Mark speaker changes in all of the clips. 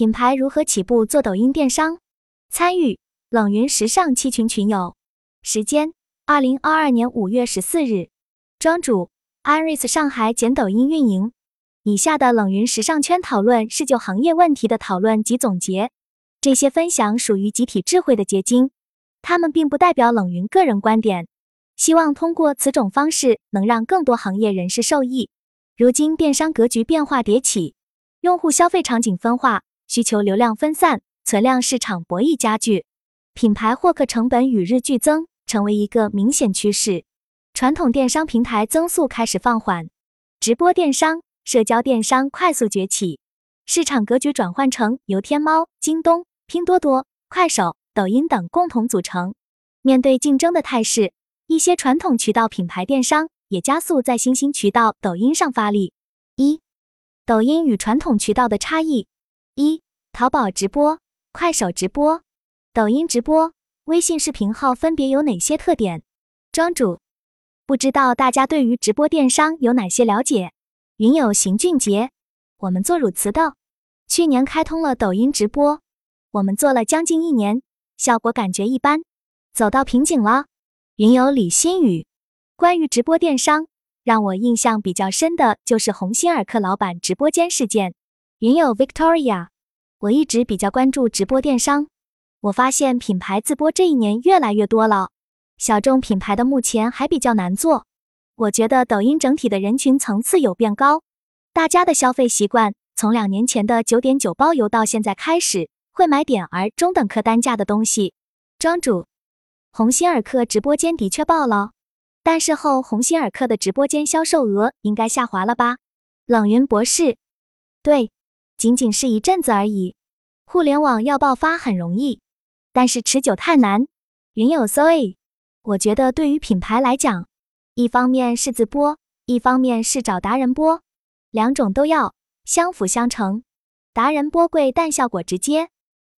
Speaker 1: 品牌如何起步做抖音电商？参与冷云时尚七群群友，时间二零二二年五月十四日，庄主 Iris 上海简抖音运营。以下的冷云时尚圈讨论是就行业问题的讨论及总结，这些分享属于集体智慧的结晶，他们并不代表冷云个人观点。希望通过此种方式能让更多行业人士受益。如今电商格局变化迭起，用户消费场景分化，需求流量分散，存量市场博弈加剧，品牌获客成本与日俱增，成为一个明显趋势。传统电商平台增速开始放缓，直播电商、社交电商快速崛起，市场格局转换成由天猫、京东、拼多多、快手、抖音等共同组成。面对竞争的态势。一些传统渠道品牌电商也加速在新兴渠道抖音上发力。一、抖音与传统渠道的差异。一、淘宝直播、快手直播、抖音直播、微信视频号分别有哪些特点？庄主，不知道大家对于直播电商有哪些了解？云友邢俊杰，我们做乳瓷的，去年开通了抖音直播，我们做了将近一年，效果感觉一般，走到瓶颈了。云友李新宇，关于直播电商，让我印象比较深的就是鸿星尔克老板直播间事件。云友 Victoria，我一直比较关注直播电商，我发现品牌自播这一年越来越多了，小众品牌的目前还比较难做。我觉得抖音整体的人群层次有变高，大家的消费习惯从两年前的九点九包邮到现在开始会买点儿中等客单价的东西。庄主。鸿星尔克直播间的确爆了，但事后鸿星尔克的直播间销售额应该下滑了吧？冷云博士，对，仅仅是一阵子而已。互联网要爆发很容易，但是持久太难。云有 Zoe，我觉得对于品牌来讲，一方面是自播，一方面是找达人播，两种都要相辅相成。达人播贵，但效果直接；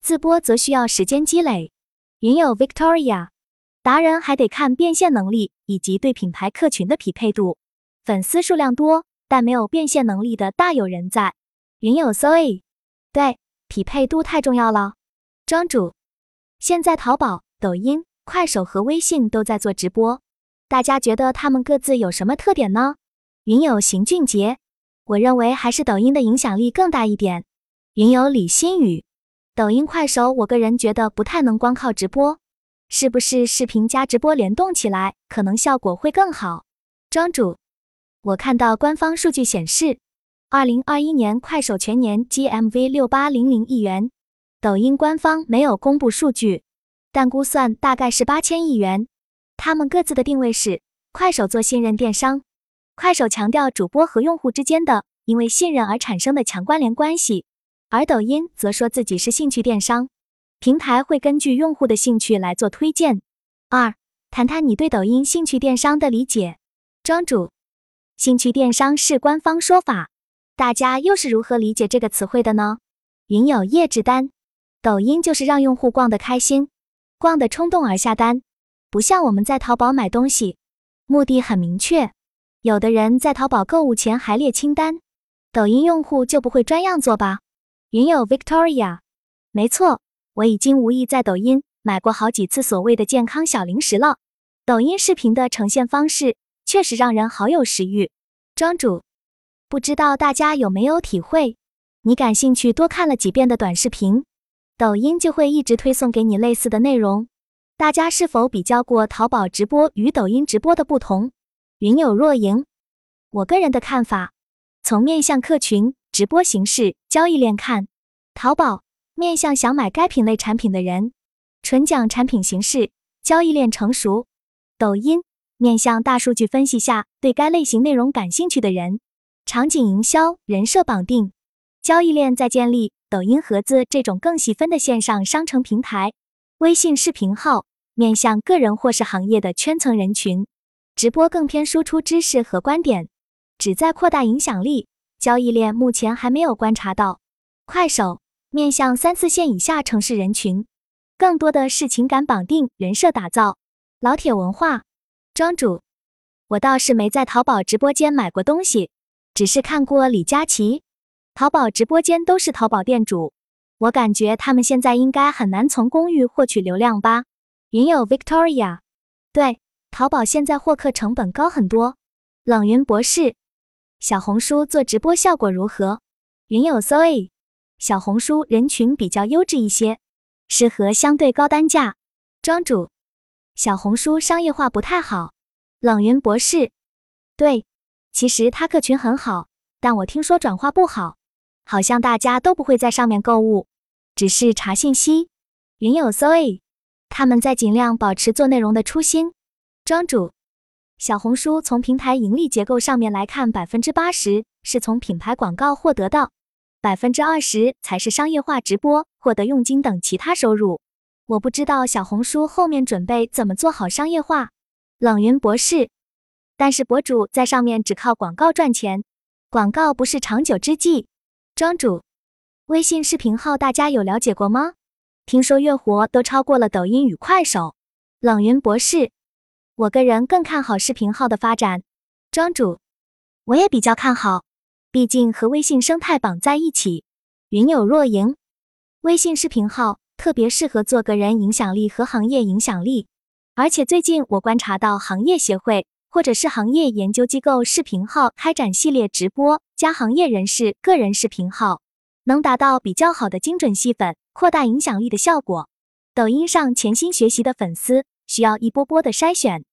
Speaker 1: 自播则需要时间积累。云有 Victoria。达人还得看变现能力以及对品牌客群的匹配度，粉丝数量多但没有变现能力的大有人在。云有 Zoe，对，匹配度太重要了。庄主，现在淘宝、抖音、快手和微信都在做直播，大家觉得他们各自有什么特点呢？云有邢俊杰，我认为还是抖音的影响力更大一点。云有李新宇，抖音、快手，我个人觉得不太能光靠直播。是不是视频加直播联动起来，可能效果会更好？庄主，我看到官方数据显示，二零二一年快手全年 GMV 六八零零亿元，抖音官方没有公布数据，但估算大概是八千亿元。他们各自的定位是：快手做信任电商，快手强调主播和用户之间的因为信任而产生的强关联关系，而抖音则说自己是兴趣电商。平台会根据用户的兴趣来做推荐。二，谈谈你对抖音兴趣电商的理解。庄主，兴趣电商是官方说法，大家又是如何理解这个词汇的呢？云有叶志丹，抖音就是让用户逛得开心，逛得冲动而下单，不像我们在淘宝买东西，目的很明确。有的人在淘宝购物前还列清单，抖音用户就不会专样做吧？云有 Victoria，没错。我已经无意在抖音买过好几次所谓的健康小零食了。抖音视频的呈现方式确实让人好有食欲。庄主，不知道大家有没有体会？你感兴趣多看了几遍的短视频，抖音就会一直推送给你类似的内容。大家是否比较过淘宝直播与抖音直播的不同？云有若莹，我个人的看法，从面向客群、直播形式、交易链看，淘宝。面向想买该品类产品的人，纯讲产品形式，交易链成熟。抖音面向大数据分析下对该类型内容感兴趣的人，场景营销，人设绑定，交易链在建立。抖音盒子这种更细分的线上商城平台，微信视频号面向个人或是行业的圈层人群，直播更偏输出知识和观点，旨在扩大影响力。交易链目前还没有观察到。快手。面向三四线以下城市人群，更多的是情感绑定、人设打造。老铁文化，庄主，我倒是没在淘宝直播间买过东西，只是看过李佳琦。淘宝直播间都是淘宝店主，我感觉他们现在应该很难从公寓获取流量吧。云友 Victoria，对，淘宝现在获客成本高很多。冷云博士，小红书做直播效果如何？云友 Zoe，小红书人群比较优质一些，适合相对高单价。庄主，小红书商业化不太好。冷云博士，对，其实他客群很好，但我听说转化不好，好像大家都不会在上面购物。只是查信息，云有 Zoe，他们在尽量保持做内容的初心。庄主，小红书从平台盈利结构上面来看，百分之八十是从品牌广告获得的，百分之二十才是商业化直播获得佣金等其他收入。我不知道小红书后面准备怎么做好商业化。冷云博士，但是博主在上面只靠广告赚钱，广告不是长久之计。庄主。微信视频号大家有了解过吗？听说月活都超过了抖音与快手。冷云博士，我个人更看好视频号的发展。庄主，我也比较看好，毕竟和微信生态绑在一起。云有若盈，微信视频号特别适合做个人影响力和行业影响力，而且最近我观察到行业协会或者是行业研究机构视频号开展系列直播加行业人士个人视频号。能达到比较好的精准吸粉、扩大影响力的效果。抖音上潜心学习的粉丝需要一波波的筛选。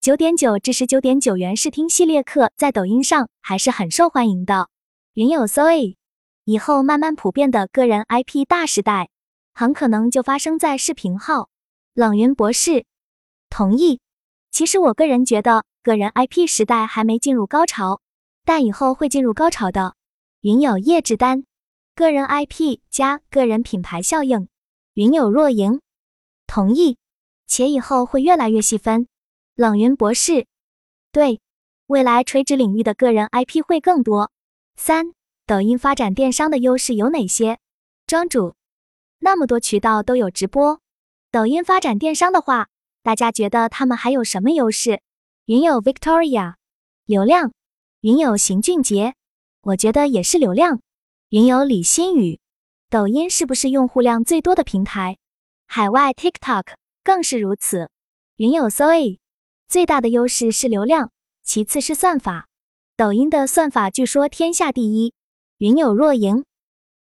Speaker 1: 九点九至十九点九元试听系列课在抖音上还是很受欢迎的。云有 Zoe，以后慢慢普遍的个人 IP 大时代，很可能就发生在视频号。冷云博士同意。其实我个人觉得个人 IP 时代还没进入高潮，但以后会进入高潮的。云有叶志丹。个人 IP 加个人品牌效应，云有若莹同意，且以后会越来越细分。冷云博士，对，未来垂直领域的个人 IP 会更多。三，抖音发展电商的优势有哪些？庄主，那么多渠道都有直播，抖音发展电商的话，大家觉得他们还有什么优势？云有 Victoria，流量。云有邢俊杰，我觉得也是流量。云友李新宇，抖音是不是用户量最多的平台？海外 TikTok 更是如此。云友 Zoe，最大的优势是流量，其次是算法。抖音的算法据说天下第一。云友若莹，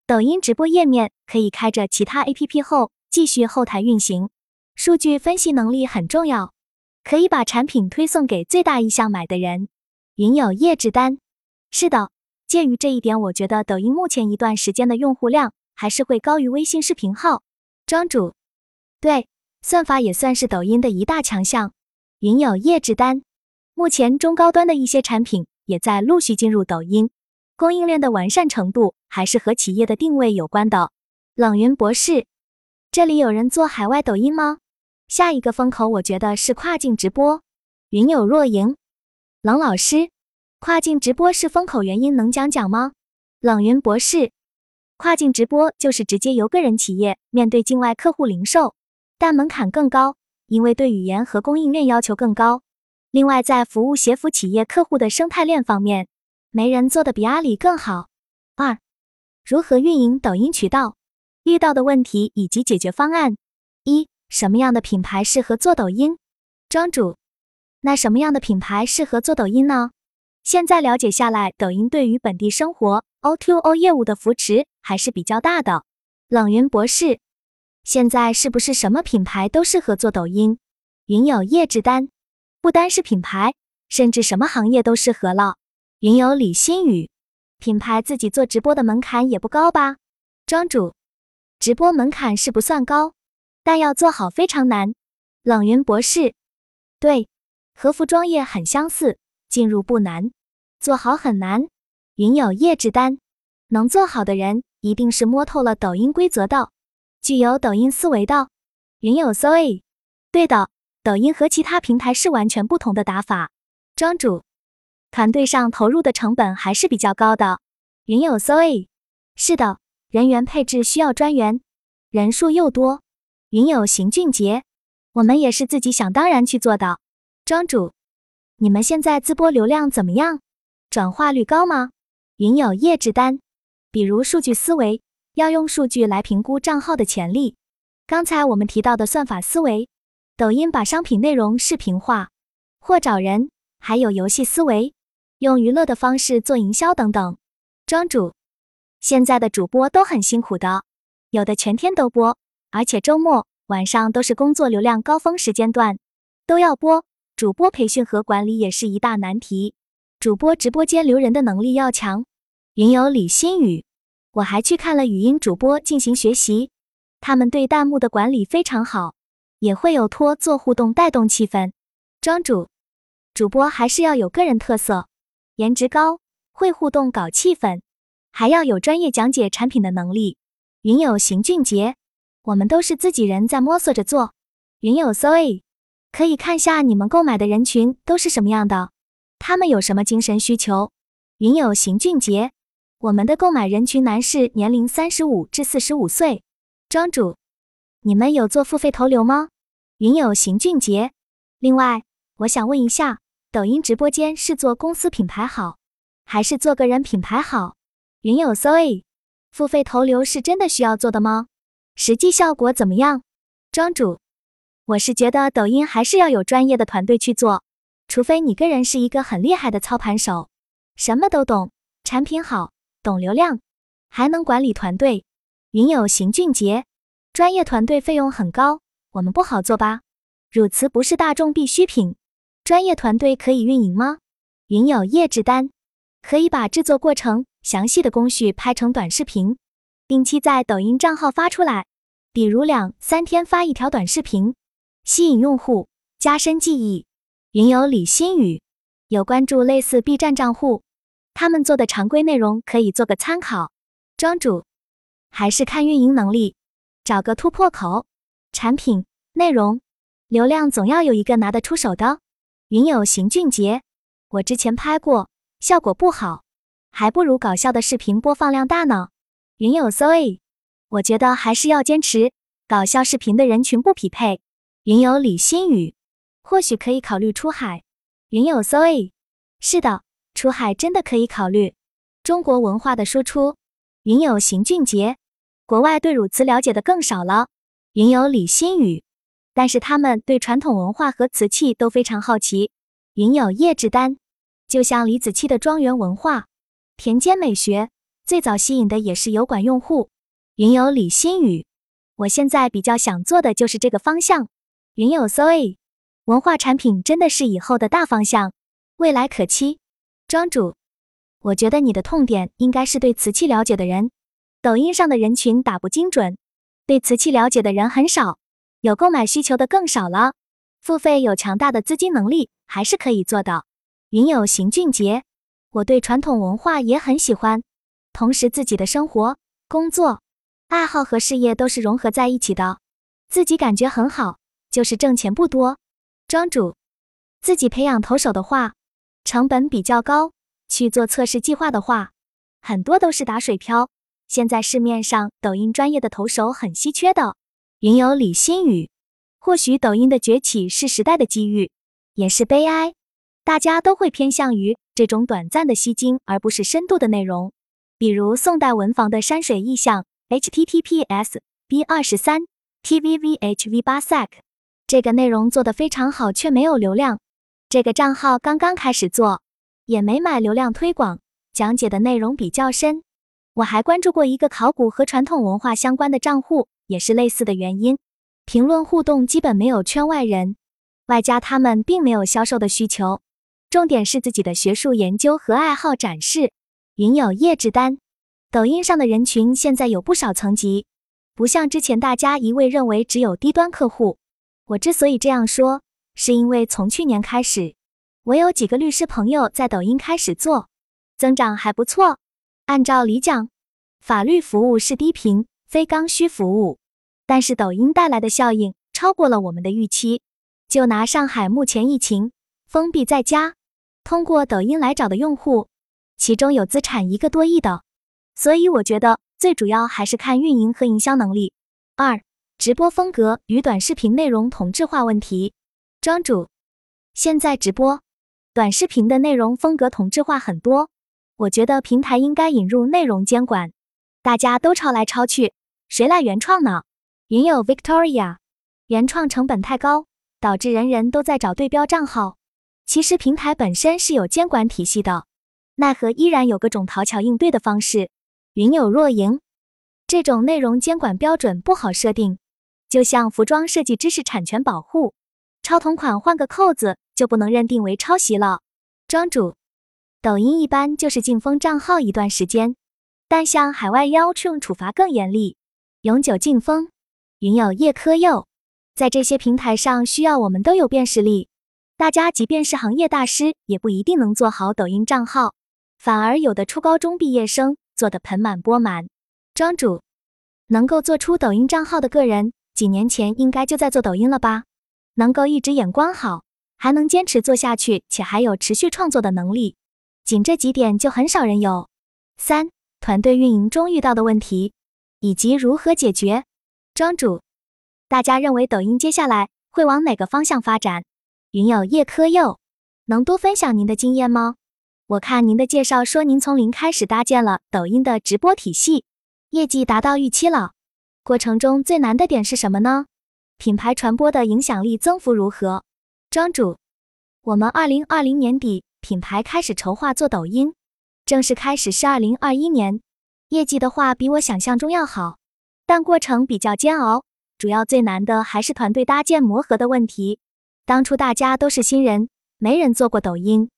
Speaker 1: 抖音直播页面可以开着其他 APP 后继续后台运行，数据分析能力很重要，可以把产品推送给最大意向买的人。云友叶志丹，是的。鉴于这一点，我觉得抖音目前一段时间的用户量还是会高于微信视频号。庄主，对，算法也算是抖音的一大强项。云有叶志丹，目前中高端的一些产品也在陆续进入抖音，供应链的完善程度还是和企业的定位有关的。冷云博士，这里有人做海外抖音吗？下一个风口，我觉得是跨境直播。云有若莹，冷老师。跨境直播是风口原因，能讲讲吗？冷云博士，跨境直播就是直接由个人企业面对境外客户零售，但门槛更高，因为对语言和供应链要求更高。另外，在服务协服企业客户的生态链方面，没人做的比阿里更好。二，如何运营抖音渠道？遇到的问题以及解决方案。一，什么样的品牌适合做抖音？庄主，那什么样的品牌适合做抖音呢？现在了解下来，抖音对于本地生活 O2O 业务的扶持还是比较大的。冷云博士，现在是不是什么品牌都适合做抖音？云有叶志丹，不单是品牌，甚至什么行业都适合了。云有李新宇，品牌自己做直播的门槛也不高吧？庄主，直播门槛是不算高，但要做好非常难。冷云博士，对，和服装业很相似。进入不难，做好很难。云有叶志丹，能做好的人一定是摸透了抖音规则的，具有抖音思维的。云有 Zoe，对的，抖音和其他平台是完全不同的打法。庄主，团队上投入的成本还是比较高的。云有 Zoe，是的，人员配置需要专员，人数又多。云有邢俊杰，我们也是自己想当然去做的。庄主。你们现在自播流量怎么样？转化率高吗？云有叶志丹，比如数据思维，要用数据来评估账号的潜力。刚才我们提到的算法思维，抖音把商品内容视频化或找人，还有游戏思维，用娱乐的方式做营销等等。庄主，现在的主播都很辛苦的，有的全天都播，而且周末晚上都是工作流量高峰时间段，都要播。主播培训和管理也是一大难题，主播直播间留人的能力要强。云友李新宇，我还去看了语音主播进行学习，他们对弹幕的管理非常好，也会有托做互动带动气氛。庄主，主播还是要有个人特色，颜值高，会互动搞气氛，还要有专业讲解产品的能力。云友邢俊杰，我们都是自己人在摸索着做。云友 Zoe。可以看下你们购买的人群都是什么样的，他们有什么精神需求？云友邢俊杰，我们的购买人群男士年龄三十五至四十五岁。庄主，你们有做付费投流吗？云友邢俊杰，另外我想问一下，抖音直播间是做公司品牌好，还是做个人品牌好？云友 Zoe，付费投流是真的需要做的吗？实际效果怎么样？庄主。我是觉得抖音还是要有专业的团队去做，除非你个人是一个很厉害的操盘手，什么都懂，产品好，懂流量，还能管理团队。云友邢俊杰，专业团队费用很高，我们不好做吧？乳瓷不是大众必需品，专业团队可以运营吗？云友叶志丹，可以把制作过程详细的工序拍成短视频，定期在抖音账号发出来，比如两三天发一条短视频。吸引用户，加深记忆。云友李新宇有关注类似 B 站账户，他们做的常规内容可以做个参考。庄主还是看运营能力，找个突破口。产品、内容、流量总要有一个拿得出手的。云友邢俊杰，我之前拍过，效果不好，还不如搞笑的视频播放量大呢。云友 Zoe，我觉得还是要坚持，搞笑视频的人群不匹配。云友李新宇，或许可以考虑出海。云友 Zoe，是的，出海真的可以考虑。中国文化的输出。云友邢俊杰，国外对乳瓷了解的更少了。云友李新宇，但是他们对传统文化和瓷器都非常好奇。云友叶志丹，就像李子柒的庄园文化、田间美学，最早吸引的也是油管用户。云友李新宇，我现在比较想做的就是这个方向。云友 Zoe，文化产品真的是以后的大方向，未来可期。庄主，我觉得你的痛点应该是对瓷器了解的人，抖音上的人群打不精准，对瓷器了解的人很少，有购买需求的更少了。付费有强大的资金能力还是可以做的。云友邢俊杰，我对传统文化也很喜欢，同时自己的生活、工作、爱好和事业都是融合在一起的，自己感觉很好。就是挣钱不多，庄主自己培养投手的话，成本比较高。去做测试计划的话，很多都是打水漂。现在市面上抖音专业的投手很稀缺的。云游李新宇，或许抖音的崛起是时代的机遇，也是悲哀。大家都会偏向于这种短暂的吸睛，而不是深度的内容。比如宋代文房的山水意象，https b 二十三 tvvhv 八 sec。这个内容做得非常好，却没有流量。这个账号刚刚开始做，也没买流量推广，讲解的内容比较深。我还关注过一个考古和传统文化相关的账户，也是类似的原因。评论互动基本没有圈外人，外加他们并没有销售的需求，重点是自己的学术研究和爱好展示。云有叶志丹，抖音上的人群现在有不少层级，不像之前大家一味认为只有低端客户。我之所以这样说，是因为从去年开始，我有几个律师朋友在抖音开始做，增长还不错。按照理讲，法律服务是低频非刚需服务，但是抖音带来的效应超过了我们的预期。就拿上海目前疫情封闭在家，通过抖音来找的用户，其中有资产一个多亿的，所以我觉得最主要还是看运营和营销能力。二。直播风格与短视频内容同质化问题，庄主，现在直播、短视频的内容风格同质化很多，我觉得平台应该引入内容监管，大家都抄来抄去，谁来原创呢？云友 Victoria，原创成本太高，导致人人都在找对标账号。其实平台本身是有监管体系的，奈何依然有各种讨巧应对的方式。云有若莹，这种内容监管标准不好设定，就像服装设计知识产权保护，抄同款换个扣子就不能认定为抄袭了。庄主，抖音一般就是禁封账号一段时间，但像海外要求处罚更严厉，永久禁封。云友叶科佑，在这些平台上需要我们都有辨识力。大家即便是行业大师，也不一定能做好抖音账号，反而有的初高中毕业生做得盆满钵满。庄主，能够做出抖音账号的个人，几年前应该就在做抖音了吧？能够一直眼光好，还能坚持做下去，且还有持续创作的能力，仅这几点就很少人有。三、团队运营中遇到的问题以及如何解决。庄主，大家认为抖音接下来会往哪个方向发展？云友叶科佑，能多分享您的经验吗？我看您的介绍说您从零开始搭建了抖音的直播体系，业绩达到预期了。过程中最难的点是什么呢？品牌传播的影响力增幅如何？庄主，我们二零二零年底品牌开始筹划做抖音，正式开始是二零二一年，业绩的话比我想象中要好，但过程比较煎熬，主要最难的还是团队搭建磨合的问题。当初大家都是新人，没人做过抖音。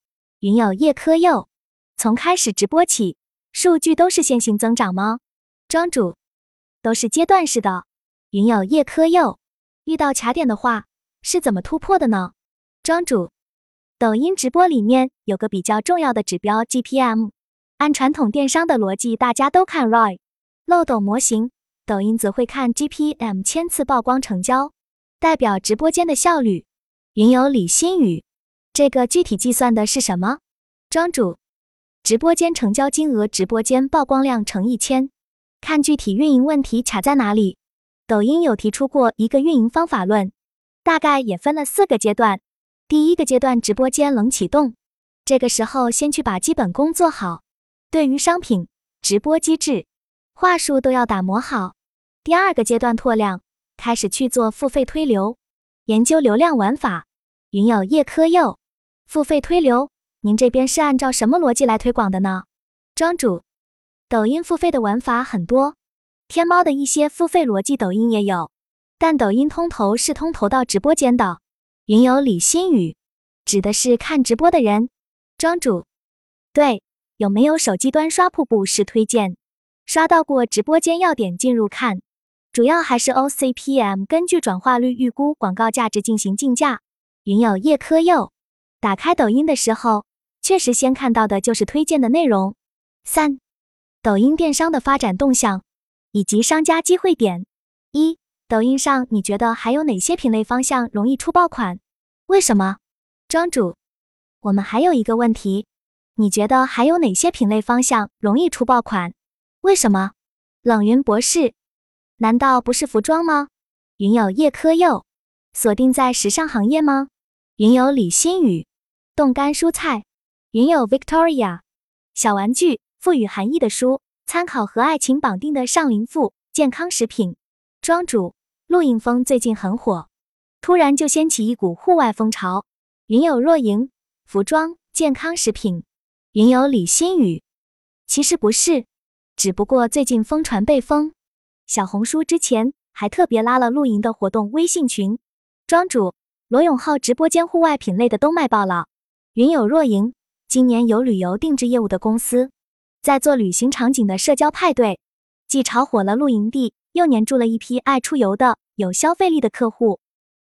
Speaker 1: 云友叶科佑，从开始直播起，数据都是线性增长吗？庄主，都是阶段式的。云友叶科佑，遇到卡点的话，是怎么突破的呢？庄主，抖音直播里面有个比较重要的指标 GPM，按传统电商的逻辑，大家都看 ROI，漏斗模型，抖音则会看 GPM 千次曝光成交，代表直播间的效率。云友李新宇，这个具体计算的是什么？庄主，直播间成交金额，直播间曝光量乘一千，看具体运营问题卡在哪里。抖音有提出过一个运营方法论，大概也分了四个阶段。第一个阶段，直播间冷启动，这个时候先去把基本功做好，对于商品、直播机制、话术都要打磨好。第二个阶段拓量，开始去做付费推流。研究流量玩法，云友叶科佑，付费推流，您这边是按照什么逻辑来推广的呢？庄主，抖音付费的玩法很多，天猫的一些付费逻辑，抖音也有，但抖音通投是通投到直播间的。云友李新宇，指的是看直播的人。庄主，对，有没有手机端刷瀑布式推荐，刷到过直播间要点进入看？主要还是 OCPM，根据转化率预估广告价值进行竞价。云友叶科佑，打开抖音的时候，确实先看到的就是推荐的内容。三、抖音电商的发展动向以及商家机会点。一、抖音上你觉得还有哪些品类方向容易出爆款？为什么？庄主，我们还有一个问题，你觉得还有哪些品类方向容易出爆款？为什么？冷云博士。难道不是服装吗？云有叶科佑，锁定在时尚行业吗？云有李新宇，冻干蔬菜。云友 Victoria，小玩具，赋予含义的书，参考和爱情绑定的上林赋，健康食品。庄主，露营风最近很火，突然就掀起一股户外风潮。云友若莹，服装健康食品。云友李新宇，其实不是，只不过最近疯传被封。小红书之前还特别拉了露营的活动微信群，庄主罗永浩直播间户外品类的都卖爆了。云友若莹，今年有旅游定制业务的公司在做旅行场景的社交派对，既炒火了露营地，又黏住了一批爱出游的有消费力的客户。